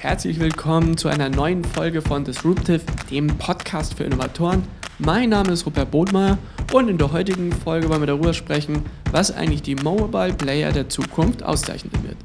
Herzlich willkommen zu einer neuen Folge von Disruptive, dem Podcast für Innovatoren. Mein Name ist Rupert Bodmeier und in der heutigen Folge wollen wir darüber sprechen, was eigentlich die Mobile Player der Zukunft auszeichnen wird.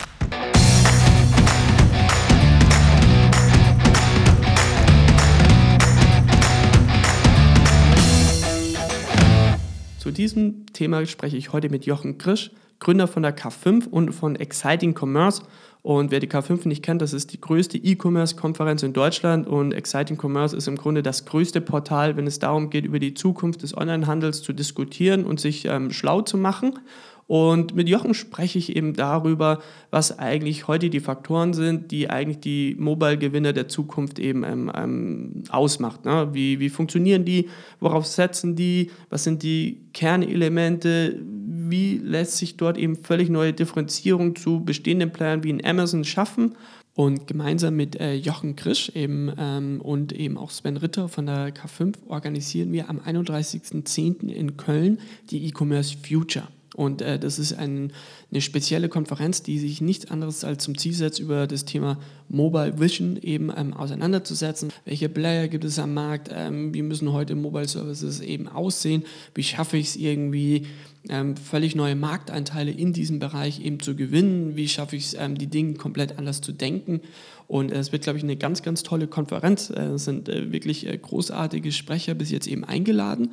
Zu diesem Thema spreche ich heute mit Jochen Krisch, Gründer von der K5 und von Exciting Commerce. Und wer die K5 nicht kennt, das ist die größte E-Commerce-Konferenz in Deutschland und Exciting Commerce ist im Grunde das größte Portal, wenn es darum geht, über die Zukunft des Onlinehandels zu diskutieren und sich ähm, schlau zu machen. Und mit Jochen spreche ich eben darüber, was eigentlich heute die Faktoren sind, die eigentlich die Mobile-Gewinner der Zukunft eben ähm, ähm, ausmacht. Ne? Wie, wie funktionieren die? Worauf setzen die? Was sind die Kernelemente? Wie lässt sich dort eben völlig neue Differenzierung zu bestehenden Playern wie in Amazon schaffen? Und gemeinsam mit äh, Jochen Krisch eben, ähm, und eben auch Sven Ritter von der K5 organisieren wir am 31.10. in Köln die E-Commerce Future. Und äh, das ist ein, eine spezielle Konferenz, die sich nichts anderes als zum Ziel setzt, über das Thema Mobile Vision eben ähm, auseinanderzusetzen. Welche Player gibt es am Markt? Ähm, wie müssen heute Mobile Services eben aussehen? Wie schaffe ich es irgendwie, ähm, völlig neue Markteinteile in diesem Bereich eben zu gewinnen? Wie schaffe ich es, ähm, die Dinge komplett anders zu denken? Und äh, es wird, glaube ich, eine ganz, ganz tolle Konferenz. Äh, es sind äh, wirklich großartige Sprecher bis jetzt eben eingeladen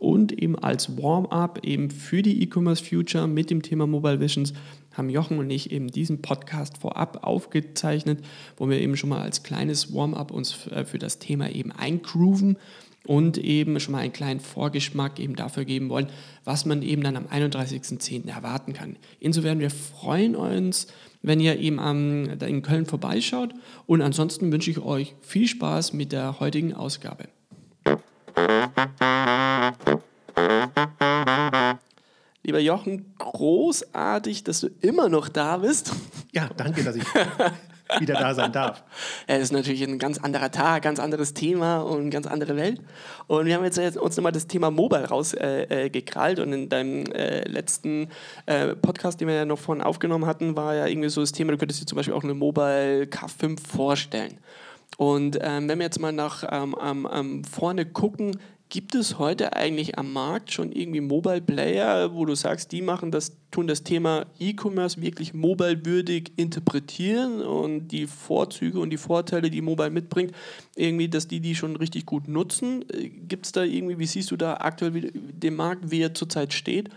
und eben als Warm-up eben für die E-Commerce Future mit dem Thema Mobile Visions haben Jochen und ich eben diesen Podcast vorab aufgezeichnet, wo wir eben schon mal als kleines Warm-up uns für das Thema eben eingrooven und eben schon mal einen kleinen Vorgeschmack eben dafür geben wollen, was man eben dann am 31.10. erwarten kann. Insofern, wir freuen uns, wenn ihr eben am, in Köln vorbeischaut und ansonsten wünsche ich euch viel Spaß mit der heutigen Ausgabe. Lieber Jochen, großartig, dass du immer noch da bist. Ja, danke, dass ich wieder da sein darf. Es ist natürlich ein ganz anderer Tag, ganz anderes Thema und ganz andere Welt. Und wir haben jetzt uns nochmal das Thema Mobile rausgekrallt. Äh, äh und in deinem äh, letzten äh, Podcast, den wir ja noch vorhin aufgenommen hatten, war ja irgendwie so das Thema, du könntest dir zum Beispiel auch eine Mobile K5 vorstellen. Und ähm, wenn wir jetzt mal nach ähm, ähm, vorne gucken, Gibt es heute eigentlich am Markt schon irgendwie Mobile Player, wo du sagst, die machen das, tun das Thema E-Commerce wirklich mobile-würdig interpretieren und die Vorzüge und die Vorteile, die Mobile mitbringt, irgendwie, dass die die schon richtig gut nutzen? Gibt es da irgendwie, wie siehst du da aktuell den Markt, wie er zurzeit steht?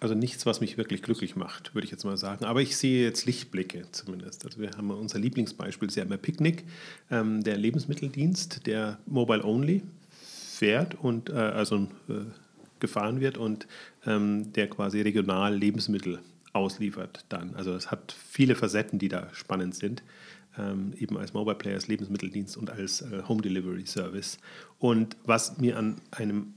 Also nichts, was mich wirklich glücklich macht, würde ich jetzt mal sagen. Aber ich sehe jetzt Lichtblicke zumindest. Also wir haben unser Lieblingsbeispiel, ist ja immer Picknick, ähm, der Lebensmitteldienst, der Mobile Only fährt und äh, also äh, gefahren wird und ähm, der quasi regional Lebensmittel ausliefert dann. Also es hat viele Facetten, die da spannend sind. Ähm, eben als Mobile Player, als Lebensmitteldienst und als äh, Home Delivery Service. Und was mir an einem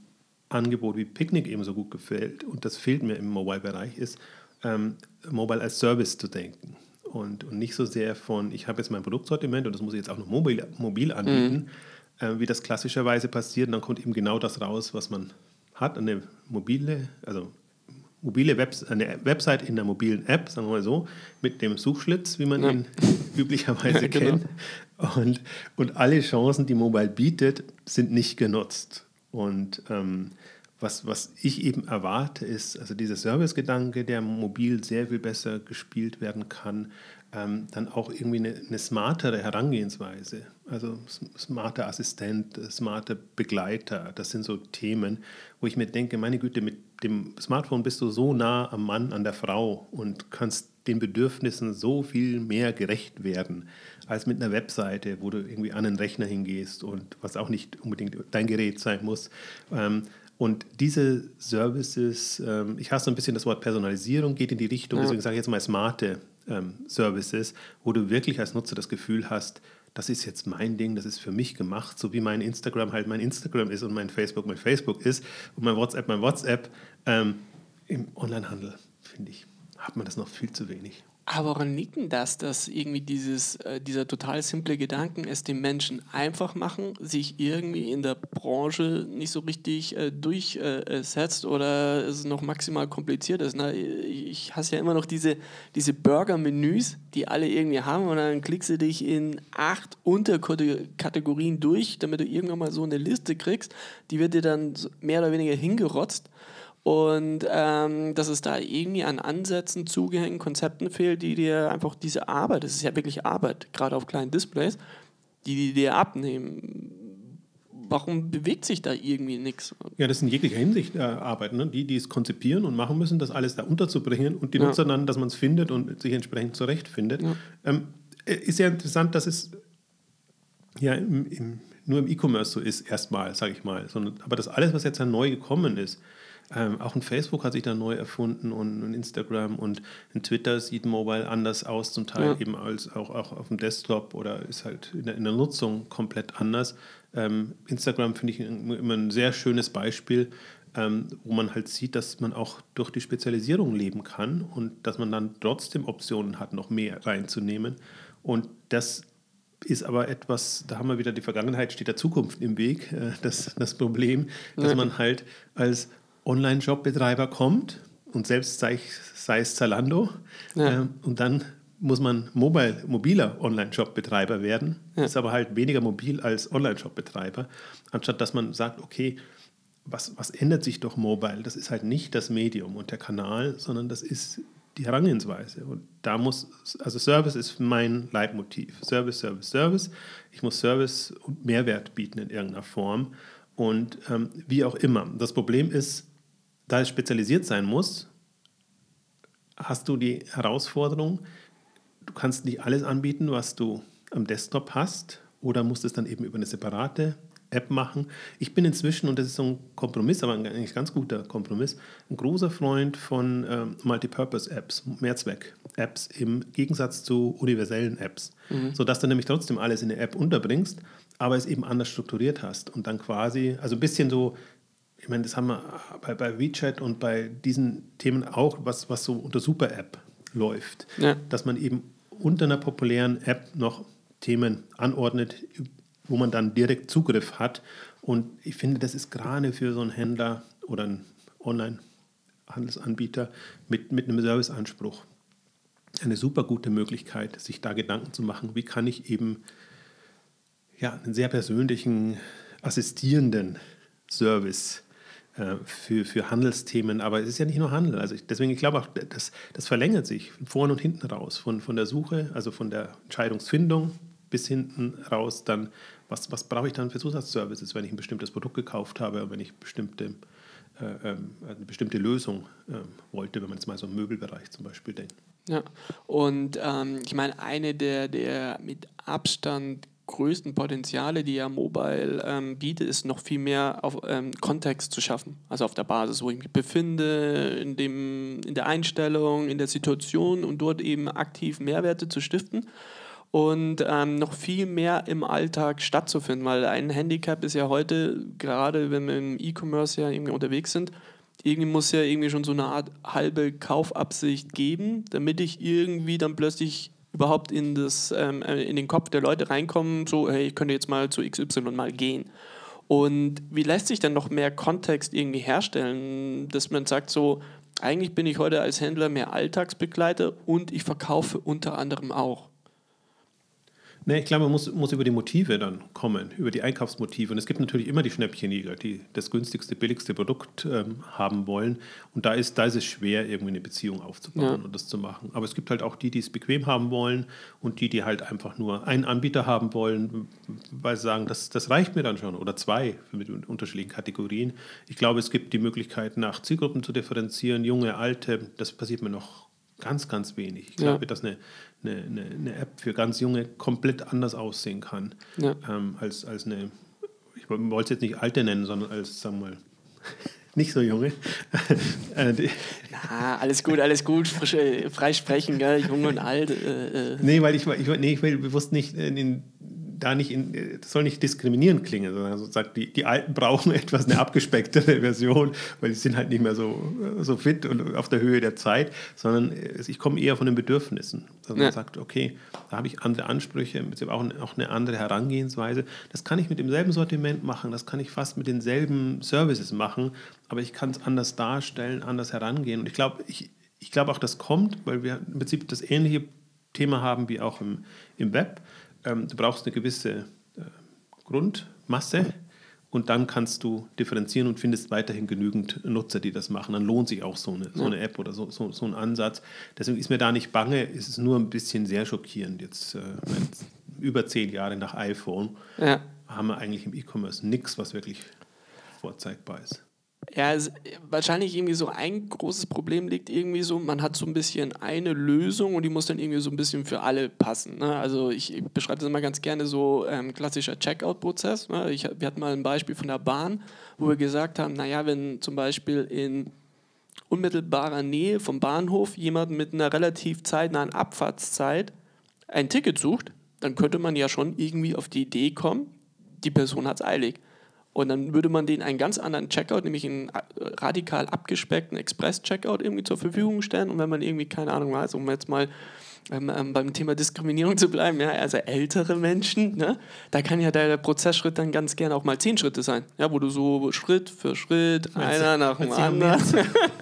Angebot wie Picnic eben so gut gefällt, und das fehlt mir im Mobile-Bereich, ist, ähm, Mobile als Service zu denken. Und, und nicht so sehr von, ich habe jetzt mein Produktsortiment und das muss ich jetzt auch noch mobil, mobil anbieten, mhm äh, wie das klassischerweise passiert. Und dann kommt eben genau das raus, was man hat, eine mobile, also mobile Webs eine Website in der mobilen App, sagen wir mal so, mit dem Suchschlitz, wie man ja. ihn üblicherweise genau. kennt. Und, und alle Chancen, die Mobile bietet, sind nicht genutzt. Und ähm, was, was ich eben erwarte, ist also dieser Servicegedanke, der mobil sehr viel besser gespielt werden kann, ähm, dann auch irgendwie eine, eine, smartere Herangehensweise. Also smarter Assistent, smarter Begleiter, das sind so Themen, wo ich mir denke, meine Güte, mit dem Smartphone bist du so nah am Mann, an der Frau und kannst den Bedürfnissen so viel mehr gerecht werden als mit einer Webseite, wo du irgendwie an einen Rechner hingehst und was auch nicht unbedingt dein Gerät sein muss. Ähm, und diese Services, ähm, ich hasse so ein bisschen das Wort Personalisierung, geht in die Richtung, ja. deswegen sage ich jetzt mal smarte ähm, Services, wo du wirklich als Nutzer das Gefühl hast, das ist jetzt mein Ding, das ist für mich gemacht, so wie mein Instagram halt mein Instagram ist und mein Facebook mein Facebook ist und mein WhatsApp mein WhatsApp. Ähm, Im Onlinehandel, finde ich, hat man das noch viel zu wenig. Aber woran liegt denn das, dass irgendwie dieses, äh, dieser total simple Gedanken es den Menschen einfach machen, sich irgendwie in der Branche nicht so richtig äh, durchsetzt oder es noch maximal kompliziert ist? Ne? Ich hasse ja immer noch diese, diese Burger-Menüs, die alle irgendwie haben und dann klickst du dich in acht Unterkategorien durch, damit du irgendwann mal so eine Liste kriegst. Die wird dir dann mehr oder weniger hingerotzt. Und ähm, dass es da irgendwie an Ansätzen, Zugängen, Konzepten fehlt, die dir einfach diese Arbeit, das ist ja wirklich Arbeit, gerade auf kleinen Displays, die, die dir abnehmen. Warum bewegt sich da irgendwie nichts? Ja, das ist in jeglicher Hinsicht äh, Arbeit. Ne? Die, die es konzipieren und machen müssen, das alles da unterzubringen und die ja. Nutzer dann, dass man es findet und sich entsprechend zurechtfindet. Ja. Ähm, äh, ist ja interessant, dass es ja im, im, nur im E-Commerce so ist, erstmal, sage ich mal. Sondern, aber das alles, was jetzt ja neu gekommen ist, ähm, auch ein Facebook hat sich da neu erfunden und, und Instagram und ein Twitter sieht Mobile anders aus, zum Teil ja. eben als auch, auch auf dem Desktop oder ist halt in der, in der Nutzung komplett anders. Ähm, Instagram finde ich immer ein sehr schönes Beispiel, ähm, wo man halt sieht, dass man auch durch die Spezialisierung leben kann und dass man dann trotzdem Optionen hat, noch mehr reinzunehmen. Und das ist aber etwas, da haben wir wieder die Vergangenheit, steht der Zukunft im Weg, äh, das, das Problem, dass man halt als Online-Shop-Betreiber kommt und selbst sei, sei es Zalando ja. äh, und dann muss man mobile, mobiler Online-Shop-Betreiber werden, ja. ist aber halt weniger mobil als Online-Shop-Betreiber, anstatt dass man sagt, okay, was, was ändert sich doch mobile? Das ist halt nicht das Medium und der Kanal, sondern das ist die Herangehensweise. Und da muss, also Service ist mein Leitmotiv. Service, Service, Service. Ich muss Service und Mehrwert bieten in irgendeiner Form. Und ähm, wie auch immer. Das Problem ist, da es spezialisiert sein muss, hast du die Herausforderung, du kannst nicht alles anbieten, was du am Desktop hast, oder musst es dann eben über eine separate App machen. Ich bin inzwischen, und das ist so ein Kompromiss, aber ein eigentlich ganz guter Kompromiss, ein großer Freund von ähm, Multipurpose-Apps, Mehrzweck-Apps im Gegensatz zu universellen Apps, mhm. sodass du nämlich trotzdem alles in der App unterbringst, aber es eben anders strukturiert hast und dann quasi, also ein bisschen so ich meine, das haben wir bei, bei WeChat und bei diesen Themen auch, was, was so unter Super-App läuft, ja. dass man eben unter einer populären App noch Themen anordnet, wo man dann direkt Zugriff hat. Und ich finde, das ist gerade für so einen Händler oder einen Online-Handelsanbieter mit, mit einem Serviceanspruch eine super gute Möglichkeit, sich da Gedanken zu machen, wie kann ich eben ja, einen sehr persönlichen, assistierenden Service für, für Handelsthemen, aber es ist ja nicht nur Handel. Also ich, deswegen, ich glaube auch, das, das verlängert sich von vorne und hinten raus, von, von der Suche, also von der Entscheidungsfindung bis hinten raus, dann, was, was brauche ich dann für Zusatzservices, wenn ich ein bestimmtes Produkt gekauft habe, wenn ich bestimmte, äh, ähm, eine bestimmte Lösung äh, wollte, wenn man jetzt mal so im Möbelbereich zum Beispiel denkt. Ja, und ähm, ich meine, eine der, der mit Abstand größten Potenziale, die ja Mobile ähm, bietet, ist noch viel mehr auf ähm, Kontext zu schaffen. Also auf der Basis, wo ich mich befinde, in, dem, in der Einstellung, in der Situation und dort eben aktiv Mehrwerte zu stiften und ähm, noch viel mehr im Alltag stattzufinden, weil ein Handicap ist ja heute, gerade wenn wir im E-Commerce ja irgendwie unterwegs sind, irgendwie muss ja irgendwie schon so eine Art halbe Kaufabsicht geben, damit ich irgendwie dann plötzlich überhaupt in, das, ähm, äh, in den Kopf der Leute reinkommen, so, hey, ich könnte jetzt mal zu XY mal gehen. Und wie lässt sich dann noch mehr Kontext irgendwie herstellen, dass man sagt, so, eigentlich bin ich heute als Händler mehr Alltagsbegleiter und ich verkaufe unter anderem auch. Nee, ich glaube, man muss, muss über die Motive dann kommen, über die Einkaufsmotive. Und es gibt natürlich immer die Schnäppchenjäger, die das günstigste, billigste Produkt ähm, haben wollen. Und da ist, da ist es schwer, irgendwie eine Beziehung aufzubauen ja. und das zu machen. Aber es gibt halt auch die, die es bequem haben wollen und die, die halt einfach nur einen Anbieter haben wollen, weil sie sagen, das, das reicht mir dann schon. Oder zwei mit unterschiedlichen Kategorien. Ich glaube, es gibt die Möglichkeit, nach Zielgruppen zu differenzieren, junge, alte. Das passiert mir noch ganz, ganz wenig. Ich glaube, ja. dass eine, eine, eine, App für ganz Junge komplett anders aussehen kann ja. ähm, als, als eine, ich wollte es jetzt nicht alte nennen, sondern als, sagen wir mal, nicht so junge. Äh, Na, alles gut, alles gut, frisch, äh, frei sprechen, gell? jung und alt. Äh, äh. Nee, weil ich, ich, nee, ich will bewusst nicht in da nicht in, das soll nicht diskriminierend klingen, sondern sozusagen die, die Alten brauchen etwas eine abgespecktere Version, weil die sind halt nicht mehr so, so fit und auf der Höhe der Zeit, sondern ich komme eher von den Bedürfnissen. Also man ja. sagt, okay, da habe ich andere Ansprüche, auch, auch eine andere Herangehensweise. Das kann ich mit demselben Sortiment machen, das kann ich fast mit denselben Services machen, aber ich kann es anders darstellen, anders herangehen. Und ich glaube, ich, ich glaube auch, das kommt, weil wir im Prinzip das ähnliche Thema haben wie auch im, im Web. Ähm, du brauchst eine gewisse äh, Grundmasse und dann kannst du differenzieren und findest weiterhin genügend Nutzer, die das machen. Dann lohnt sich auch so eine, so eine App oder so, so, so ein Ansatz. Deswegen ist mir da nicht bange, ist es nur ein bisschen sehr schockierend. Jetzt, äh, über zehn Jahre nach iPhone ja. haben wir eigentlich im E-Commerce nichts, was wirklich vorzeigbar ist. Ja, wahrscheinlich irgendwie so ein großes Problem liegt irgendwie so, man hat so ein bisschen eine Lösung und die muss dann irgendwie so ein bisschen für alle passen. Ne? Also ich, ich beschreibe das immer ganz gerne so ähm, klassischer Checkout-Prozess. Ne? Ich, wir hatten mal ein Beispiel von der Bahn, wo wir gesagt haben, naja, wenn zum Beispiel in unmittelbarer Nähe vom Bahnhof jemand mit einer relativ zeitnahen Abfahrtszeit ein Ticket sucht, dann könnte man ja schon irgendwie auf die Idee kommen, die Person hat es eilig. Und dann würde man denen einen ganz anderen Checkout, nämlich einen äh, radikal abgespeckten Express-Checkout irgendwie zur Verfügung stellen. Und wenn man irgendwie, keine Ahnung weiß, um jetzt mal ähm, ähm, beim Thema Diskriminierung zu bleiben, ja, also ältere Menschen, ne, da kann ja der, der Prozessschritt dann ganz gerne auch mal zehn Schritte sein, ja, wo du so Schritt für Schritt, einer nach dem anderen.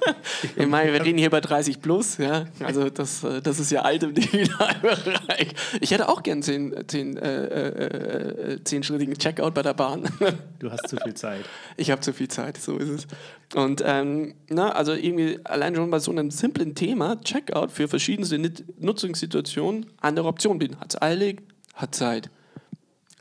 ich meine, wir reden hier bei 30 plus, ja, also das, äh, das ist ja alt im Digitalbereich. Ich hätte auch gern zehn, zehn, äh, äh, äh, zehnschrittigen Checkout bei der Bahn. du hast zu viel Zeit. Ich habe zu viel Zeit, so ist es. Und ähm, na, also irgendwie allein schon bei so einem simplen Thema, Checkout für verschiedenste Nutzungssituationen, andere Optionen bieten. Hat es eilig, hat Zeit.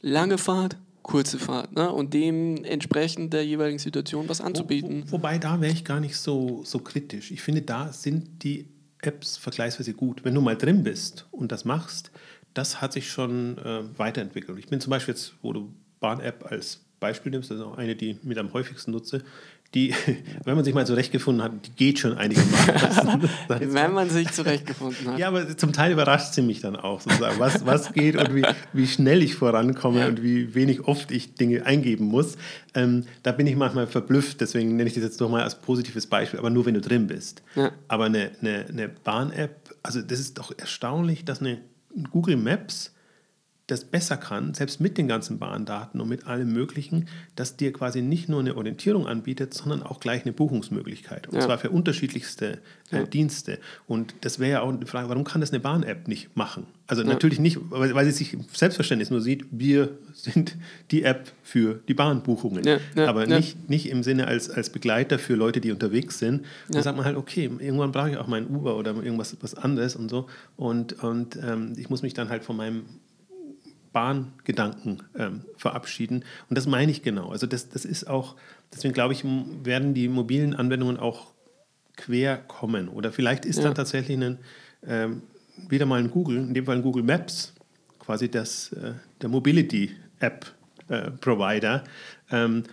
Lange Fahrt, kurze Fahrt. Ne? Und dementsprechend der jeweiligen Situation was anzubieten. Wo, wo, wobei da wäre ich gar nicht so, so kritisch. Ich finde, da sind die Apps vergleichsweise gut. Wenn du mal drin bist und das machst, das hat sich schon äh, weiterentwickelt. Ich bin zum Beispiel jetzt, wo du Bahn-App als Beispiel nimmst, das ist auch eine, die ich mit am häufigsten nutze, die, wenn man sich mal zurechtgefunden hat, die geht schon einigermaßen. wenn man sich zurechtgefunden hat. Ja, aber zum Teil überrascht sie mich dann auch, sozusagen, was, was geht und wie, wie schnell ich vorankomme ja. und wie wenig oft ich Dinge eingeben muss. Ähm, da bin ich manchmal verblüfft, deswegen nenne ich das jetzt nochmal als positives Beispiel, aber nur wenn du drin bist. Ja. Aber eine, eine, eine Bahn-App, also das ist doch erstaunlich, dass eine Google Maps das besser kann, selbst mit den ganzen Bahndaten und mit allem Möglichen, dass dir quasi nicht nur eine Orientierung anbietet, sondern auch gleich eine Buchungsmöglichkeit. Und ja. zwar für unterschiedlichste äh, ja. Dienste. Und das wäre ja auch eine Frage, warum kann das eine Bahn-App nicht machen? Also ja. natürlich nicht, weil, weil sie sich Selbstverständnis nur sieht, wir sind die App für die Bahnbuchungen. Aber Nicht, nicht im Sinne als, als Begleiter für Leute, die unterwegs sind. Dann sagt man halt, okay, irgendwann brauche ich auch mein Uber oder irgendwas was anderes und so. Und, und ähm, ich muss mich dann halt von meinem Bahngedanken ähm, verabschieden. Und das meine ich genau. Also das, das ist auch, deswegen glaube ich, werden die mobilen Anwendungen auch quer kommen. Oder vielleicht ist ja. dann tatsächlich ein, ähm, wieder mal ein Google, in dem Fall ein Google Maps, quasi das, äh, der Mobility-App-Provider, äh, ähm,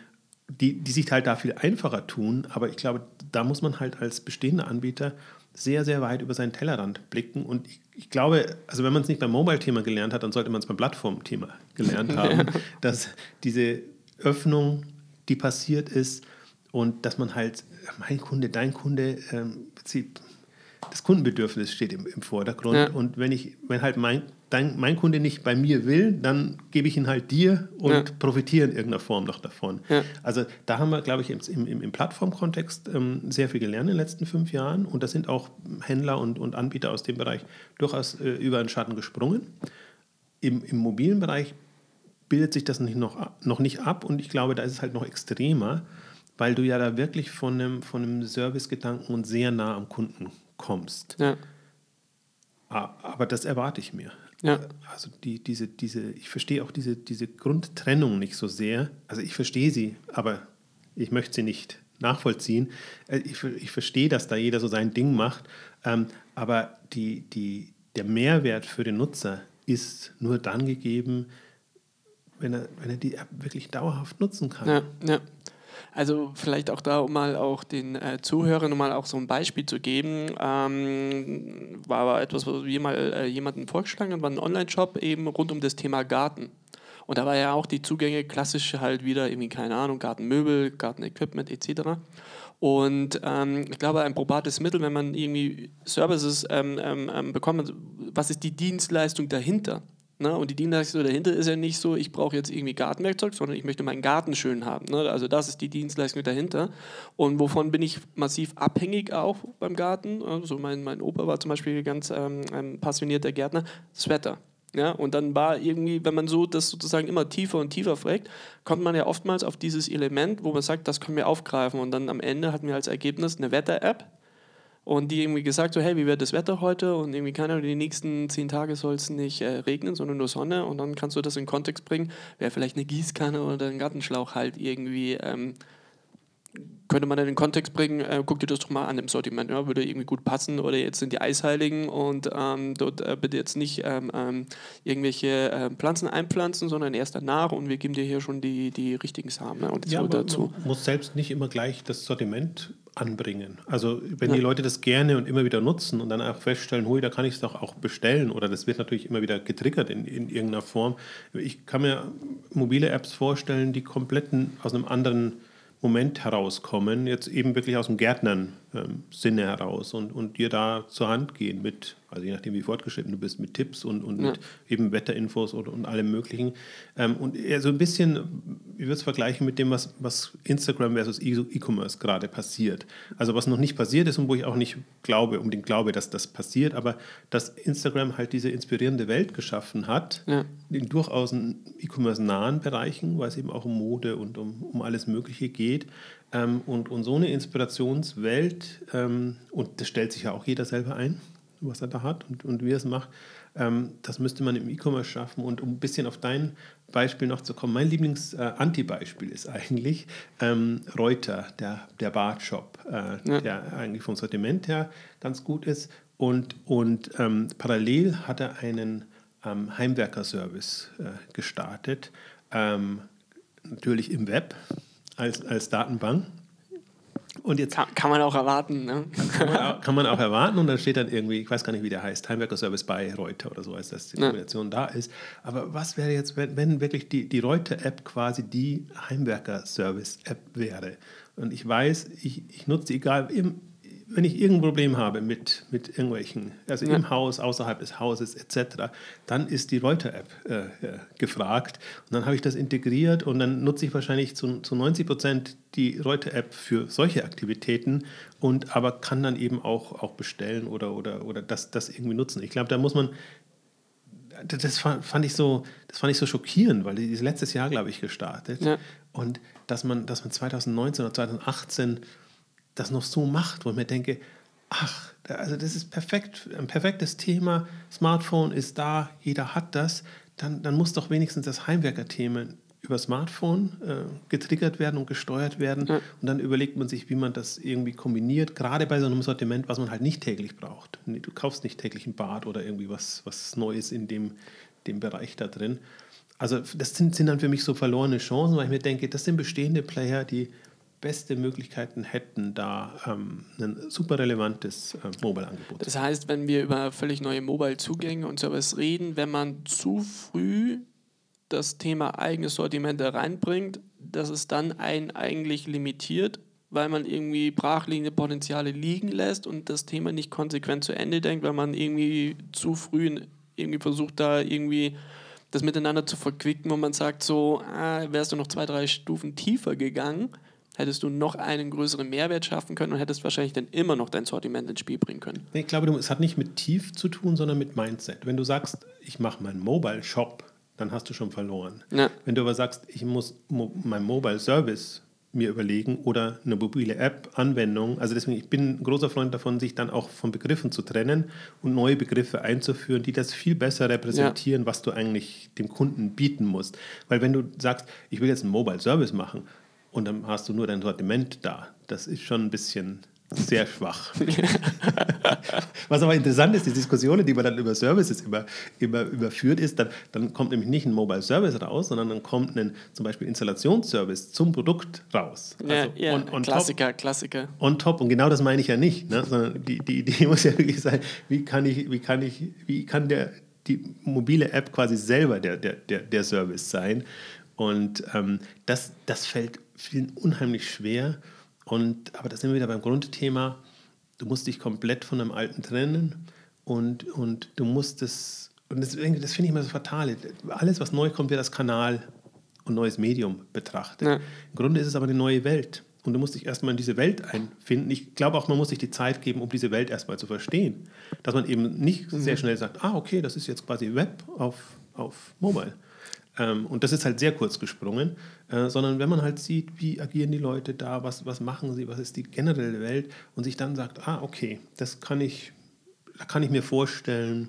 die, die sich halt da viel einfacher tun. Aber ich glaube, da muss man halt als bestehender Anbieter sehr, sehr weit über seinen Tellerrand blicken. Und ich, ich glaube, also wenn man es nicht beim Mobile-Thema gelernt hat, dann sollte man es beim Plattform-Thema gelernt haben, dass diese Öffnung, die passiert ist und dass man halt, mein Kunde, dein Kunde, ähm, das Kundenbedürfnis steht im, im Vordergrund. Ja. Und wenn ich, wenn halt mein dein, mein Kunde nicht bei mir will, dann gebe ich ihn halt dir und ja. profitiere in irgendeiner Form noch davon. Ja. Also da haben wir, glaube ich, im, im, im Plattformkontext ähm, sehr viel gelernt in den letzten fünf Jahren und da sind auch Händler und, und Anbieter aus dem Bereich durchaus äh, über den Schatten gesprungen. Im, Im mobilen Bereich bildet sich das nicht noch, noch nicht ab und ich glaube, da ist es halt noch extremer, weil du ja da wirklich von einem, von einem Servicegedanken und sehr nah am Kunden kommst. Ja. Aber das erwarte ich mir. Ja. Also die, diese, diese, ich verstehe auch diese, diese Grundtrennung nicht so sehr. Also ich verstehe sie, aber ich möchte sie nicht nachvollziehen. Äh, ich, ich verstehe, dass da jeder so sein Ding macht, ähm, aber die, die, der Mehrwert für den Nutzer ist nur dann gegeben, wenn er, wenn er die App wirklich dauerhaft nutzen kann. Ja, ja. Also vielleicht auch da, um mal auch den äh, Zuhörern mal auch so ein Beispiel zu geben, ähm, war aber etwas, was wir mal äh, jemanden vorgeschlagen haben, war ein Online-Shop eben rund um das Thema Garten. Und da war ja auch die Zugänge klassisch halt wieder irgendwie, keine Ahnung, Gartenmöbel, Gartenequipment etc. Und ähm, ich glaube, ein probates Mittel, wenn man irgendwie Services ähm, ähm, ähm bekommt, was ist die Dienstleistung dahinter? Ne? Und die Dienstleistung dahinter ist ja nicht so, ich brauche jetzt irgendwie Gartenwerkzeug, sondern ich möchte meinen Garten schön haben. Ne? Also das ist die Dienstleistung dahinter. Und wovon bin ich massiv abhängig auch beim Garten? Also mein, mein Opa war zum Beispiel ganz ähm, ein passionierter Gärtner. Das Wetter. Ja, und dann war irgendwie, wenn man so das sozusagen immer tiefer und tiefer fragt, kommt man ja oftmals auf dieses Element, wo man sagt, das können wir aufgreifen. Und dann am Ende hatten wir als Ergebnis eine Wetter-App, und die irgendwie gesagt so, hey, wie wird das Wetter heute? Und irgendwie, keine Ahnung, die nächsten zehn Tage soll es nicht äh, regnen, sondern nur Sonne. Und dann kannst du das in Kontext bringen. Wäre vielleicht eine Gießkanne oder ein Gartenschlauch halt irgendwie ähm, könnte man in den Kontext bringen, äh, guck dir das doch mal an im Sortiment, ja, würde irgendwie gut passen oder jetzt sind die Eisheiligen und ähm, dort äh, bitte jetzt nicht ähm, ähm, irgendwelche äh, Pflanzen einpflanzen, sondern erst danach und wir geben dir hier schon die, die richtigen Samen ne, und ja, dazu. Man muss selbst nicht immer gleich das Sortiment anbringen. Also wenn ja. die Leute das gerne und immer wieder nutzen und dann auch feststellen, hui, da kann ich es doch auch bestellen oder das wird natürlich immer wieder getriggert in, in irgendeiner Form. Ich kann mir mobile Apps vorstellen, die kompletten aus einem anderen Moment herauskommen, jetzt eben wirklich aus dem Gärtnern-Sinne ähm, heraus und, und dir da zur Hand gehen mit also je nachdem, wie fortgeschritten du bist, mit Tipps und, und ja. mit eben Wetterinfos und, und allem Möglichen. Ähm, und eher so ein bisschen, ich würde es vergleichen mit dem, was, was Instagram versus E-Commerce gerade passiert. Also was noch nicht passiert ist und wo ich auch nicht glaube, unbedingt glaube, dass das passiert, aber dass Instagram halt diese inspirierende Welt geschaffen hat, ja. in durchaus E-Commerce-nahen Bereichen, weil es eben auch um Mode und um, um alles Mögliche geht. Ähm, und, und so eine Inspirationswelt, ähm, und das stellt sich ja auch jeder selber ein, was er da hat und, und wie er es macht. Ähm, das müsste man im E-Commerce schaffen. Und um ein bisschen auf dein Beispiel noch zu kommen, mein Lieblings-Anti-Beispiel äh, ist eigentlich ähm, Reuter, der, der Bartshop, äh, ja. der eigentlich vom Sortiment her ganz gut ist. Und, und ähm, parallel hat er einen ähm, Heimwerker-Service äh, gestartet, natürlich im Web als, als Datenbank. Und jetzt kann, kann man auch erwarten. Ne? Kann, man auch, kann, man auch, erwarten und dann steht dann irgendwie, ich weiß gar nicht, wie der heißt, Heimwerker Service bei Reuter oder so, als dass die Kombination ja. da ist. Aber was wäre jetzt, wenn, wenn wirklich die, die Reuter-App quasi die Heimwerker Service-App wäre? Und ich weiß, ich, ich nutze die egal, im, wenn ich irgendein Problem habe mit, mit irgendwelchen, also ja. im Haus, außerhalb des Hauses etc., dann ist die Reuter-App äh, äh, gefragt. Und dann habe ich das integriert und dann nutze ich wahrscheinlich zu, zu 90 Prozent die Reuter-App für solche Aktivitäten und aber kann dann eben auch, auch bestellen oder, oder, oder das, das irgendwie nutzen. Ich glaube, da muss man das fand ich so, das fand ich so schockierend, weil die ist letztes Jahr, glaube ich, gestartet. Ja. Und dass man, dass man 2019 oder 2018 das noch so macht, wo ich mir denke, ach, also das ist perfekt, ein perfektes Thema, Smartphone ist da, jeder hat das, dann, dann muss doch wenigstens das Heimwerker-Thema über Smartphone äh, getriggert werden und gesteuert werden. Ja. Und dann überlegt man sich, wie man das irgendwie kombiniert, gerade bei so einem Sortiment, was man halt nicht täglich braucht. Du kaufst nicht täglich ein Bad oder irgendwie was, was Neues in dem, dem Bereich da drin. Also das sind, sind dann für mich so verlorene Chancen, weil ich mir denke, das sind bestehende Player, die beste Möglichkeiten hätten, da ähm, ein super relevantes äh, Mobile-Angebot. Das heißt, wenn wir über völlig neue Mobile-Zugänge und sowas reden, wenn man zu früh das Thema eigenes Sortiment reinbringt, dass es dann einen eigentlich limitiert, weil man irgendwie brachliegende Potenziale liegen lässt und das Thema nicht konsequent zu Ende denkt, weil man irgendwie zu früh irgendwie versucht, da irgendwie das miteinander zu verquicken, wo man sagt, so, ah, wärst du noch zwei, drei Stufen tiefer gegangen, hättest du noch einen größeren Mehrwert schaffen können und hättest wahrscheinlich dann immer noch dein Sortiment ins Spiel bringen können. Ich glaube, es hat nicht mit tief zu tun, sondern mit Mindset. Wenn du sagst, ich mache meinen Mobile Shop, dann hast du schon verloren. Ja. Wenn du aber sagst, ich muss mein Mobile Service mir überlegen oder eine mobile App, Anwendung. Also deswegen, ich bin ein großer Freund davon, sich dann auch von Begriffen zu trennen und neue Begriffe einzuführen, die das viel besser repräsentieren, ja. was du eigentlich dem Kunden bieten musst. Weil wenn du sagst, ich will jetzt einen Mobile Service machen, und dann hast du nur dein Sortiment da. Das ist schon ein bisschen sehr schwach. Was aber interessant ist, die Diskussionen, die man dann über Services immer, immer überführt, ist, dann, dann kommt nämlich nicht ein Mobile Service raus, sondern dann kommt ein zum Beispiel Installationsservice zum Produkt raus. Also ja, ja, on, on Klassiker, top, Klassiker. On top. Und genau das meine ich ja nicht, ne? sondern die, die Idee muss ja wirklich sein, wie kann ich, wie kann ich, wie kann der die mobile App quasi selber der, der, der, der Service sein. Und ähm, das, das fällt vielen unheimlich schwer. Und, aber da sind wir wieder beim Grundthema. Du musst dich komplett von einem Alten trennen und, und du musst es, und das, das finde ich immer so fatal. Alles, was neu kommt, wird als Kanal und neues Medium betrachtet. Ja. Im Grunde ist es aber eine neue Welt. Und du musst dich erstmal in diese Welt einfinden. Ich glaube auch, man muss sich die Zeit geben, um diese Welt erstmal zu verstehen. Dass man eben nicht mhm. sehr schnell sagt, ah, okay, das ist jetzt quasi Web auf, auf Mobile. Ähm, und das ist halt sehr kurz gesprungen, äh, sondern wenn man halt sieht, wie agieren die Leute da, was, was machen sie, was ist die generelle Welt und sich dann sagt, ah, okay, das kann ich, da kann ich mir vorstellen,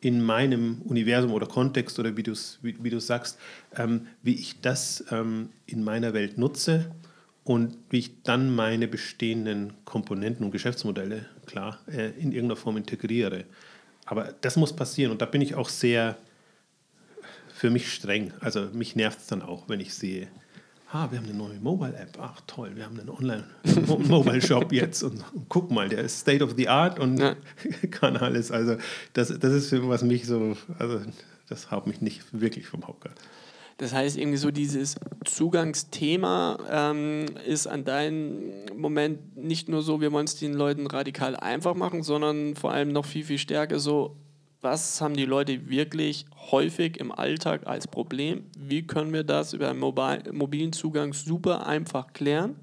in meinem Universum oder Kontext oder wie du wie, wie sagst, ähm, wie ich das ähm, in meiner Welt nutze und wie ich dann meine bestehenden Komponenten und Geschäftsmodelle klar äh, in irgendeiner Form integriere. Aber das muss passieren und da bin ich auch sehr für mich streng. Also mich nervt es dann auch, wenn ich sehe, ah, wir haben eine neue Mobile-App, ach toll, wir haben einen Online-Mobile-Shop jetzt und, und, guck mal, der ist State of the Art und ja. kann alles. Also das, das ist was mich so, also das haut mich nicht wirklich vom Hocker. Das heißt, irgendwie so dieses Zugangsthema ähm, ist an deinem Moment nicht nur so, wir wollen es den Leuten radikal einfach machen, sondern vor allem noch viel, viel stärker so, was haben die Leute wirklich häufig im Alltag als Problem? Wie können wir das über einen mobilen Zugang super einfach klären?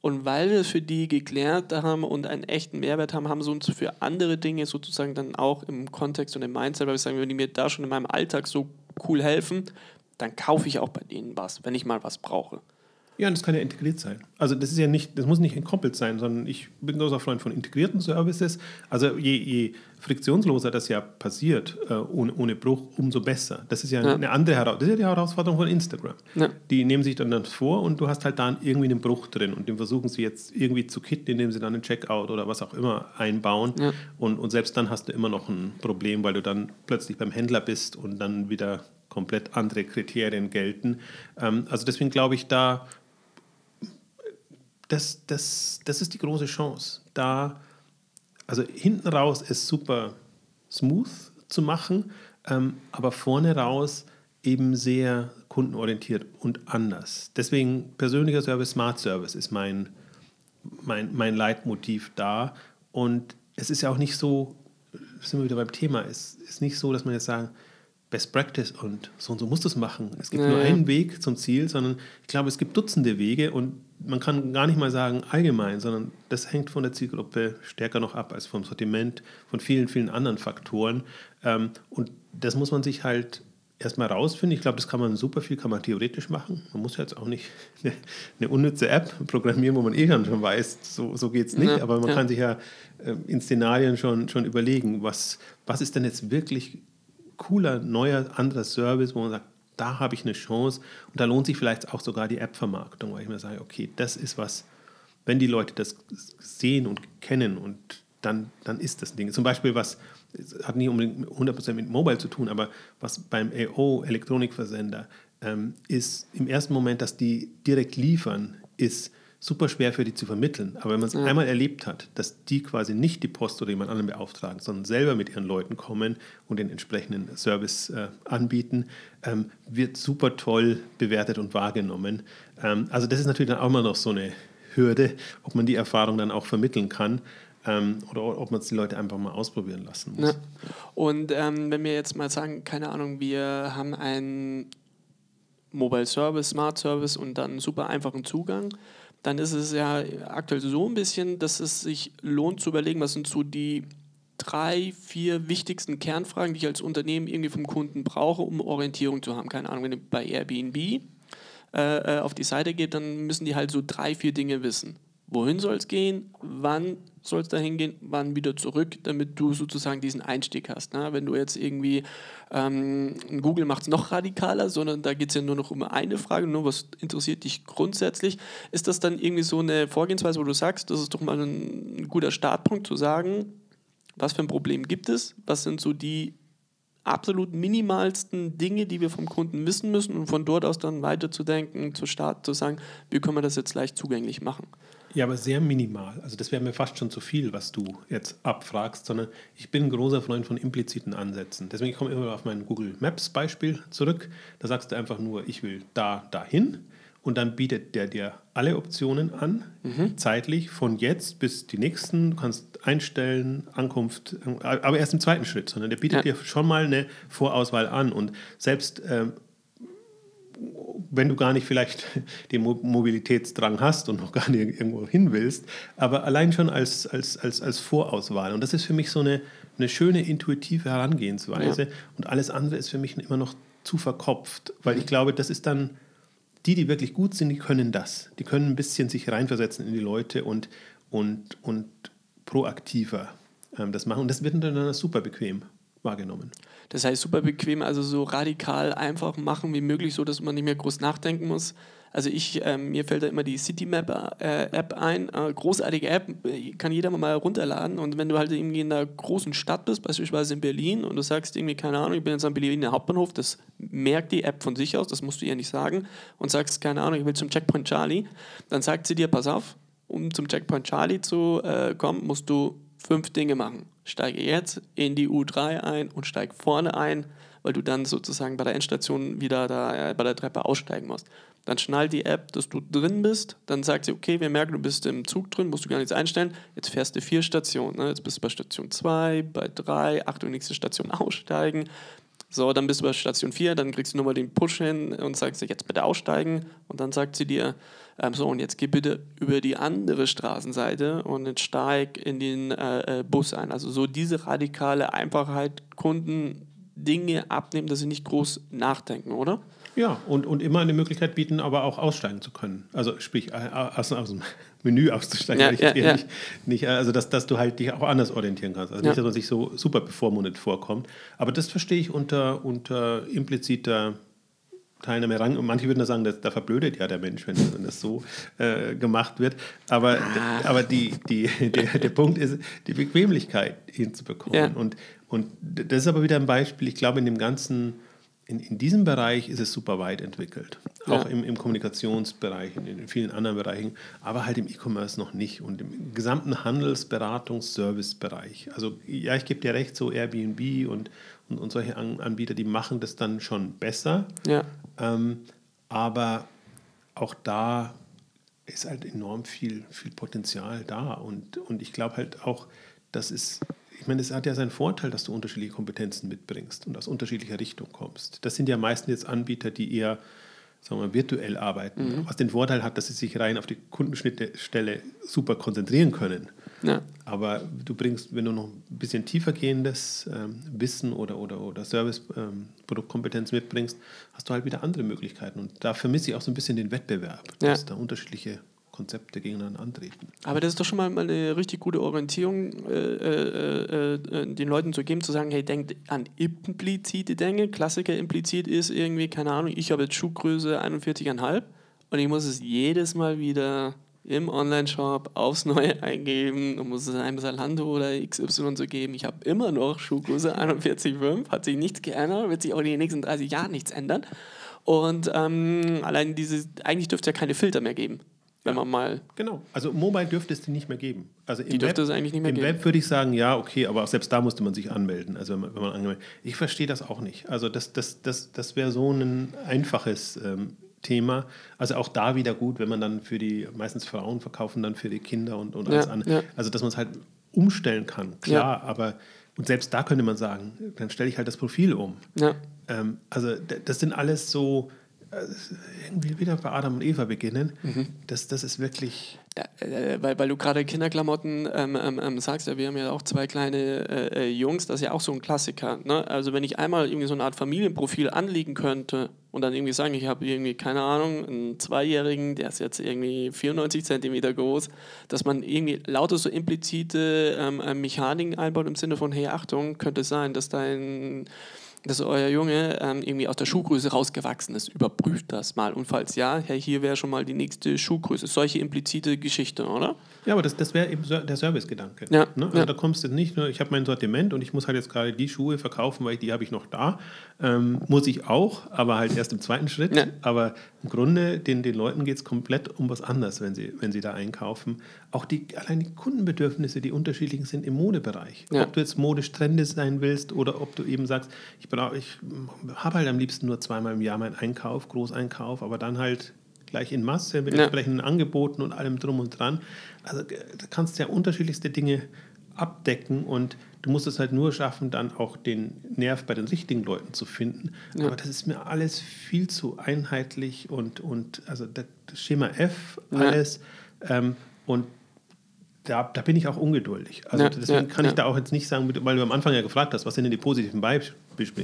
Und weil wir es für die geklärt haben und einen echten Mehrwert haben, haben sie uns für andere Dinge sozusagen dann auch im Kontext und im Mindset, weil wir sagen, wenn die mir da schon in meinem Alltag so cool helfen, dann kaufe ich auch bei denen was, wenn ich mal was brauche. Ja, und das kann ja integriert sein. Also das ist ja nicht, das muss nicht entkoppelt sein, sondern ich bin großer Freund von integrierten Services. Also je, je friktionsloser das ja passiert, äh, ohne, ohne Bruch, umso besser. Das ist ja, ja. eine andere Herausforderung. Das ist ja die Herausforderung von Instagram. Ja. Die nehmen sich dann das vor und du hast halt da irgendwie einen Bruch drin und den versuchen sie jetzt irgendwie zu kitten, indem sie dann einen Checkout oder was auch immer einbauen. Ja. Und, und selbst dann hast du immer noch ein Problem, weil du dann plötzlich beim Händler bist und dann wieder komplett andere Kriterien gelten. Ähm, also deswegen glaube ich, da das, das, das ist die große Chance. Da, also hinten raus ist super smooth zu machen, ähm, aber vorne raus eben sehr kundenorientiert und anders. Deswegen persönlicher Service, Smart Service ist mein, mein, mein Leitmotiv da. Und es ist ja auch nicht so, sind wir wieder beim Thema, es ist nicht so, dass man jetzt sagen, Best Practice und so und so musst du es machen. Es gibt ja, nur einen Weg zum Ziel, sondern ich glaube, es gibt Dutzende Wege und man kann gar nicht mal sagen allgemein, sondern das hängt von der Zielgruppe stärker noch ab als vom Sortiment, von vielen, vielen anderen Faktoren. Ähm, und das muss man sich halt erstmal rausfinden. Ich glaube, das kann man super viel, kann man theoretisch machen. Man muss jetzt auch nicht eine, eine unnütze App programmieren, wo man eh schon weiß, so, so geht es nicht. Ja, aber man ja. kann sich ja äh, in Szenarien schon, schon überlegen, was, was ist denn jetzt wirklich cooler, neuer, anderer Service, wo man sagt, da habe ich eine Chance und da lohnt sich vielleicht auch sogar die App-Vermarktung, weil ich mir sage, okay, das ist was, wenn die Leute das sehen und kennen und dann, dann ist das Ding. Zum Beispiel was, hat nicht unbedingt 100% mit Mobile zu tun, aber was beim AO, Elektronikversender, ähm, ist im ersten Moment, dass die direkt liefern, ist super schwer für die zu vermitteln. Aber wenn man es ja. einmal erlebt hat, dass die quasi nicht die Post oder jemand anderen beauftragen, sondern selber mit ihren Leuten kommen und den entsprechenden Service äh, anbieten, ähm, wird super toll bewertet und wahrgenommen. Ähm, also das ist natürlich dann auch mal noch so eine Hürde, ob man die Erfahrung dann auch vermitteln kann. Ähm, oder ob man es die Leute einfach mal ausprobieren lassen muss. Ja. Und ähm, wenn wir jetzt mal sagen, keine Ahnung, wir haben einen Mobile Service, Smart Service und dann einen super einfachen Zugang dann ist es ja aktuell so ein bisschen, dass es sich lohnt zu überlegen, was sind so die drei, vier wichtigsten Kernfragen, die ich als Unternehmen irgendwie vom Kunden brauche, um Orientierung zu haben. Keine Ahnung, wenn ihr bei Airbnb äh, äh auf die Seite geht, dann müssen die halt so drei, vier Dinge wissen wohin soll es gehen, wann soll es dahin gehen, wann wieder zurück, damit du sozusagen diesen Einstieg hast. Ne? Wenn du jetzt irgendwie, ähm, Google macht es noch radikaler, sondern da geht es ja nur noch um eine Frage, nur was interessiert dich grundsätzlich. Ist das dann irgendwie so eine Vorgehensweise, wo du sagst, das ist doch mal ein guter Startpunkt zu sagen, was für ein Problem gibt es, was sind so die absolut minimalsten Dinge, die wir vom Kunden wissen müssen und von dort aus dann weiterzudenken, zu starten, zu sagen, wie können wir das jetzt leicht zugänglich machen. Ja, aber sehr minimal. Also das wäre mir fast schon zu viel, was du jetzt abfragst, sondern ich bin ein großer Freund von impliziten Ansätzen. Deswegen komme ich immer auf mein Google Maps Beispiel zurück. Da sagst du einfach nur, ich will da, dahin und dann bietet der dir alle Optionen an, mhm. zeitlich von jetzt bis die nächsten. Du kannst einstellen, Ankunft, aber erst im zweiten Schritt, sondern der bietet ja. dir schon mal eine Vorauswahl an und selbst ähm, wenn du gar nicht vielleicht den Mobilitätsdrang hast und noch gar nicht irgendwo hin willst, aber allein schon als, als, als, als Vorauswahl. Und das ist für mich so eine, eine schöne intuitive Herangehensweise. Ja. Und alles andere ist für mich immer noch zu verkopft, weil ich glaube, das ist dann, die, die wirklich gut sind, die können das. Die können ein bisschen sich reinversetzen in die Leute und, und, und proaktiver ähm, das machen. Und das wird dann super bequem wahrgenommen. Das heißt, super bequem, also so radikal einfach machen wie möglich, so dass man nicht mehr groß nachdenken muss. Also ich, äh, mir fällt da immer die Citymap äh, App ein, äh, großartige App, kann jeder mal runterladen und wenn du halt irgendwie in einer großen Stadt bist, beispielsweise in Berlin und du sagst irgendwie, keine Ahnung, ich bin jetzt am Berliner Hauptbahnhof, das merkt die App von sich aus, das musst du ihr nicht sagen und sagst, keine Ahnung, ich will zum Checkpoint Charlie, dann sagt sie dir, pass auf, um zum Checkpoint Charlie zu äh, kommen, musst du fünf Dinge machen. Steige jetzt in die U3 ein und steig vorne ein, weil du dann sozusagen bei der Endstation wieder da, äh, bei der Treppe aussteigen musst. Dann schnallt die App, dass du drin bist. Dann sagt sie, okay, wir merken, du bist im Zug drin, musst du gar nichts einstellen. Jetzt fährst du vier Stationen. Ne? Jetzt bist du bei Station 2, bei 3, Achtung, nächste Station aussteigen. So, dann bist du bei Station 4, dann kriegst du nochmal den Push hin und sagst jetzt bitte aussteigen. Und dann sagt sie dir, ähm, so, und jetzt geh bitte über die andere Straßenseite und jetzt steig in den äh, äh, Bus ein. Also so diese radikale Einfachheit, Kunden Dinge abnehmen, dass sie nicht groß nachdenken, oder? Ja, und, und immer eine Möglichkeit bieten, aber auch aussteigen zu können. Also sprich, äh, aus, aus dem Menü auszusteigen. Ja, ja, ja. Nicht, nicht, also dass, dass du halt dich auch anders orientieren kannst. Also nicht, dass man sich so super bevormundet vorkommt. Aber das verstehe ich unter, unter impliziter Teilnahme ran. Und manche würden da sagen, da verblödet ja der Mensch, wenn, wenn das so äh, gemacht wird. Aber, ah. aber die, die, der, der Punkt ist, die Bequemlichkeit hinzubekommen. Und, und das ist aber wieder ein Beispiel, ich glaube, in dem ganzen in, in diesem Bereich ist es super weit entwickelt. Auch ja. im, im Kommunikationsbereich, in, in vielen anderen Bereichen, aber halt im E-Commerce noch nicht und im gesamten Handelsberatungs-Service-Bereich. Also ja, ich gebe dir recht, so Airbnb und, und, und solche Anbieter, die machen das dann schon besser. Ja. Ähm, aber auch da ist halt enorm viel, viel Potenzial da. Und, und ich glaube halt auch, das ist ich meine, es hat ja seinen Vorteil, dass du unterschiedliche Kompetenzen mitbringst und aus unterschiedlicher Richtung kommst. Das sind ja meistens jetzt Anbieter, die eher sagen wir, virtuell arbeiten, mhm. was den Vorteil hat, dass sie sich rein auf die Kundenschnittstelle super konzentrieren können. Ja. Aber du bringst, wenn du noch ein bisschen tiefergehendes ähm, Wissen oder, oder, oder Service-Produktkompetenz ähm, mitbringst, hast du halt wieder andere Möglichkeiten. Und da vermisse ich auch so ein bisschen den Wettbewerb, ja. dass da unterschiedliche Konzepte gegeneinander antreten. Aber das ist doch schon mal eine richtig gute Orientierung, äh, äh, äh, den Leuten zu geben, zu sagen, hey, denkt an implizite Dinge. Klassiker implizit ist irgendwie, keine Ahnung, ich habe jetzt Schuhgröße 41,5 und ich muss es jedes Mal wieder im Online-Shop aufs Neue eingeben und muss es einem Salando oder XY so geben. Ich habe immer noch Schuhgröße 41,5, hat sich nichts geändert, wird sich auch in den nächsten 30 Jahren nichts ändern. Und ähm, allein diese, eigentlich dürfte es ja keine Filter mehr geben wenn man mal. Genau. Also Mobile dürfte es die nicht mehr geben. Also die dürfte Web, es eigentlich nicht mehr im geben. Im Web würde ich sagen, ja, okay, aber selbst da musste man sich anmelden. Also wenn man, wenn man angemeldet. Ich verstehe das auch nicht. Also das, das, das, das wäre so ein einfaches ähm, Thema. Also auch da wieder gut, wenn man dann für die, meistens Frauen verkaufen dann für die Kinder und, und alles ja, andere. Ja. Also dass man es halt umstellen kann, klar, ja. aber und selbst da könnte man sagen, dann stelle ich halt das Profil um. Ähm, also das sind alles so irgendwie wieder bei Adam und Eva beginnen. Mhm. Das, das ist wirklich. Ja, äh, weil, weil du gerade Kinderklamotten ähm, ähm, ähm, sagst, ja, wir haben ja auch zwei kleine äh, äh, Jungs, das ist ja auch so ein Klassiker. Ne? Also wenn ich einmal irgendwie so eine Art Familienprofil anlegen könnte und dann irgendwie sagen, ich habe irgendwie, keine Ahnung, einen Zweijährigen, der ist jetzt irgendwie 94 Zentimeter groß, dass man irgendwie lauter so implizite ähm, äh, Mechaniken einbaut im Sinne von, hey, Achtung, könnte es sein, dass dein dass euer Junge ähm, irgendwie aus der Schuhgröße rausgewachsen ist. Überprüft das mal. Und falls ja, hey, hier wäre schon mal die nächste Schuhgröße. Solche implizite Geschichte, oder? Ja, aber das, das wäre eben der Servicegedanke. Ja, ne? Also ja. da kommst du nicht nur, ich habe mein Sortiment und ich muss halt jetzt gerade die Schuhe verkaufen, weil die habe ich noch da. Ähm, muss ich auch, aber halt erst im zweiten Schritt. Ja. Aber im Grunde, den, den Leuten geht es komplett um was anderes, wenn sie, wenn sie da einkaufen. Auch die, allein die Kundenbedürfnisse, die unterschiedlichen sind im Modebereich. Ja. Ob du jetzt modisch trendig sein willst oder ob du eben sagst, ich, brauch- ich habe halt am liebsten nur zweimal im Jahr meinen Einkauf, Großeinkauf, aber dann halt gleich in Masse mit Ja. entsprechenden Angeboten und allem drum und dran. Also äh, da kannst du ja unterschiedlichste Dinge abdecken und du musst es halt nur schaffen, dann auch den Nerv bei den richtigen Leuten zu finden. Ja. Aber das ist mir alles viel zu einheitlich und, und also das Schema F, Ja. alles. Ähm, und da, da bin ich auch ungeduldig. Also Ja, deswegen ja, kann ich ja. da auch jetzt nicht sagen, weil du am Anfang ja gefragt hast, was sind denn die positiven Beispiele?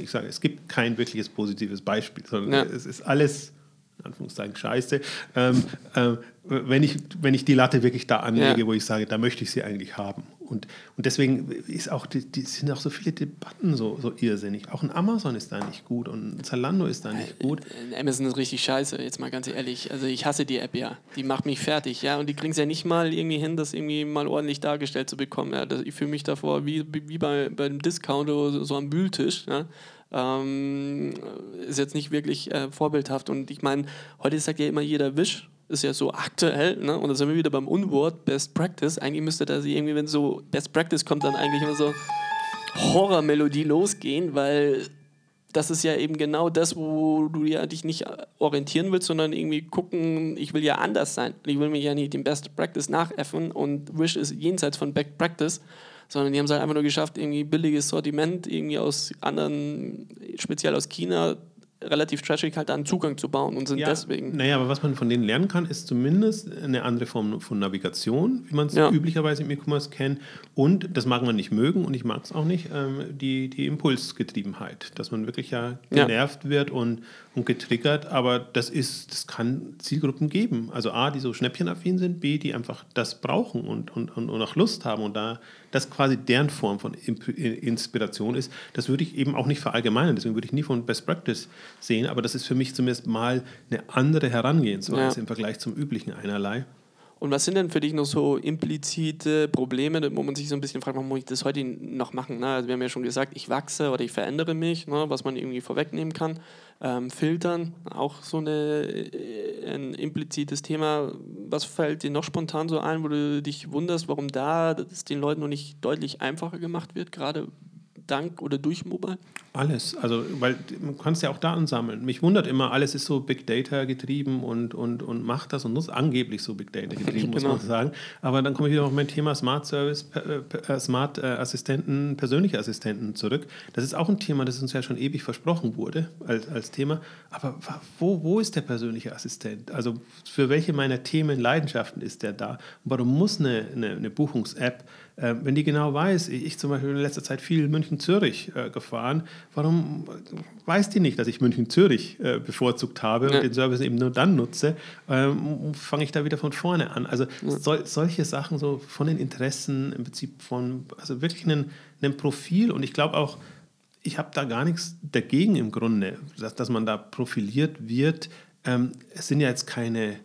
Ich sage, es gibt kein wirkliches positives Beispiel, sondern es ist alles, in Anführungszeichen, scheiße. Ähm, ähm, wenn, ich, wenn ich die Latte wirklich da anlege, Ja. wo ich sage, da möchte ich sie eigentlich haben. Und, und deswegen ist auch die, die sind auch so viele Debatten so, so irrsinnig. Auch ein Amazon ist da nicht gut und ein Zalando ist da nicht gut. Äh, Amazon ist richtig scheiße, jetzt mal ganz ehrlich. Also ich hasse die App ja. Die macht mich fertig, ja. Und die kriegen es ja nicht mal irgendwie hin, das irgendwie mal ordentlich dargestellt zu bekommen. Ja. Das, ich fühle mich davor wie, wie bei, bei einem Discounter oder so, so am Wühltisch. Ja. Ähm, ist jetzt nicht wirklich äh, vorbildhaft. Und ich meine, heute sagt ja immer jeder Wisch. Ist ja so aktuell, ne? Und da sind wir wieder beim Unwort Best Practice. Eigentlich müsste da sie irgendwie, wenn so Best Practice kommt, dann eigentlich immer so Horrormelodie losgehen, weil das ist ja eben genau das, wo du ja dich nicht orientieren willst, sondern irgendwie gucken, ich will ja anders sein. Ich will mir ja nicht den Best Practice nachäffen und Wish ist jenseits von Best Practice, sondern die haben es halt einfach nur geschafft, irgendwie billiges Sortiment irgendwie aus anderen, speziell aus China, relativ trashig halt einen Zugang zu bauen und sind deswegen. Naja, aber was man von denen lernen kann, ist zumindest eine andere Form von Navigation, wie man es Ja. üblicherweise im E-Commerce kennt. Und, das mag man nicht mögen und ich mag es auch nicht, ähm, die, die Impulsgetriebenheit, dass man wirklich ja Ja. genervt wird und, und getriggert. Aber das ist, das kann Zielgruppen geben. Also A, die so schnäppchenaffin sind, B, die einfach das brauchen und, und, und, auch Lust haben und da das quasi deren Form von Inspiration ist. Das würde ich eben auch nicht verallgemeinern. Deswegen würde ich nie von Best Practice sehen. Aber das ist für mich zumindest mal eine andere Herangehensweise Ja. im Vergleich zum üblichen Einerlei. Und was sind denn für dich noch so implizite Probleme, wo man sich so ein bisschen fragt, warum muss ich das heute noch machen? Ne? Also wir haben ja schon gesagt, ich wachse oder ich verändere mich, ne? was man irgendwie vorwegnehmen kann. Ähm, filtern, auch so eine, äh, ein implizites Thema. Was fällt dir noch spontan so ein, wo du dich wunderst, warum da das den Leuten noch nicht deutlich einfacher gemacht wird, gerade dank oder durch Mobile? Alles, also weil man kann es ja auch da ansammeln. Mich wundert immer, alles ist so Big Data getrieben und, und, und macht das und muss angeblich so Big Data getrieben, muss Genau. man sagen. Aber dann komme ich wieder auf mein Thema Smart Service, äh, äh, Smart äh, Assistenten, persönliche Assistenten zurück. Das ist auch ein Thema, das uns ja schon ewig versprochen wurde als, als Thema. Aber wo, wo ist der persönliche Assistent? Also für welche meiner Themen, Leidenschaften ist der da? Und warum muss eine, eine, eine Buchungs-App äh, wenn die genau weiß, ich, zum Beispiel in letzter Zeit viel München-Zürich äh, gefahren, warum weiß die nicht, dass ich München-Zürich äh, bevorzugt habe Ja. und den Service eben nur dann nutze, ähm, fange ich da wieder von vorne an. Also sol solche Sachen so von den Interessen im Prinzip von, also wirklich ein ein Profil und ich glaube auch, ich habe da gar nichts dagegen im Grunde, dass, dass man da profiliert wird. Ähm, es sind ja jetzt keine,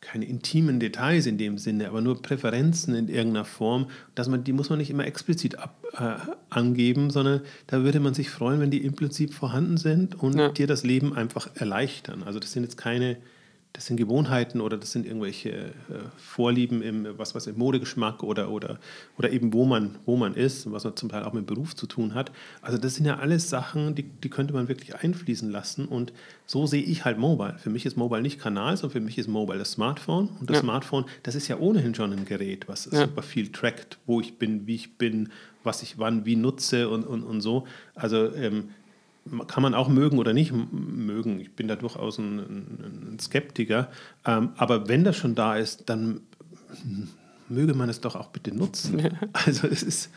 keine intimen Details in dem Sinne, aber nur Präferenzen in irgendeiner Form. Dass man, die muss man nicht immer explizit ab, äh, angeben, sondern da würde man sich freuen, wenn die implizit vorhanden sind und Ja. dir das Leben einfach erleichtern. Also das sind jetzt keine, das sind Gewohnheiten oder das sind irgendwelche äh, Vorlieben im, was weiß ich, Modegeschmack oder, oder, oder eben wo man, wo man ist, was man zum Teil auch mit Beruf zu tun hat. Also das sind ja alles Sachen, die, die könnte man wirklich einfließen lassen und so sehe ich halt Mobile. Für mich ist Mobile nicht Kanal, sondern für mich ist Mobile das Smartphone und das Ja. Smartphone, das ist ja ohnehin schon ein Gerät, was Ja. super viel trackt, wo ich bin, wie ich bin, was ich wann wie nutze und, und, und so. Also ähm, kann man auch mögen oder nicht mögen. Ich bin da durchaus ein, ein, ein Skeptiker. Ähm, aber wenn das schon da ist, dann möge man es doch auch bitte nutzen. Also es ist,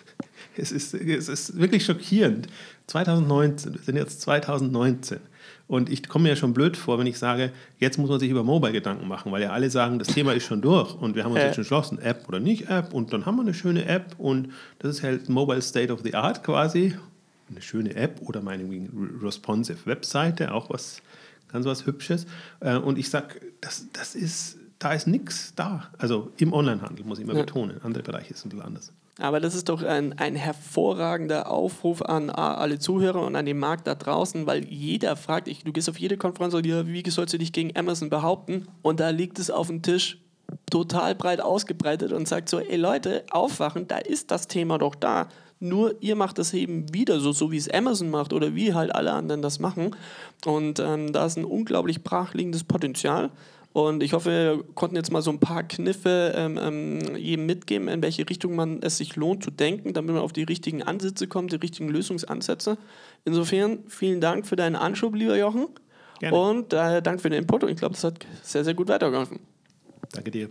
es, ist, es ist wirklich schockierend. 2019, wir sind jetzt 2019. Und ich komme mir ja schon blöd vor, wenn ich sage, jetzt muss man sich über Mobile Gedanken machen, weil ja alle sagen, das Thema ist schon durch und wir haben uns Äh. jetzt entschlossen, App oder nicht App und dann haben wir eine schöne App und das ist halt Mobile State of the Art quasi. Eine schöne App oder meinetwegen responsive Webseite, auch was ganz was Hübsches. Äh, und ich sage, das, das ist, da ist nichts da. Also im Onlinehandel muss ich immer ja. betonen. Andere Bereiche sind anders. Aber das ist doch ein, ein hervorragender Aufruf an alle Zuhörer und an den Markt da draußen, weil jeder fragt, ich, du gehst auf jede Konferenz und ja, wie sollst du dich gegen Amazon behaupten? Und da liegt es auf dem Tisch total breit ausgebreitet und sagt so, ey Leute, aufwachen, da ist das Thema doch da. Nur ihr macht das eben wieder so, so wie es Amazon macht oder wie halt alle anderen das machen. Und ähm, da ist ein unglaublich brachliegendes Potenzial. Und ich hoffe, wir konnten jetzt mal so ein paar Kniffe ähm, ähm, jedem mitgeben, in welche Richtung man es sich lohnt zu denken, damit man auf die richtigen Ansätze kommt, die richtigen Lösungsansätze. Insofern vielen Dank für deinen Anschub, lieber Jochen. Gerne. Und äh, Dank für den Input. Und ich glaube, das hat sehr, sehr gut weitergeholfen. Danke dir.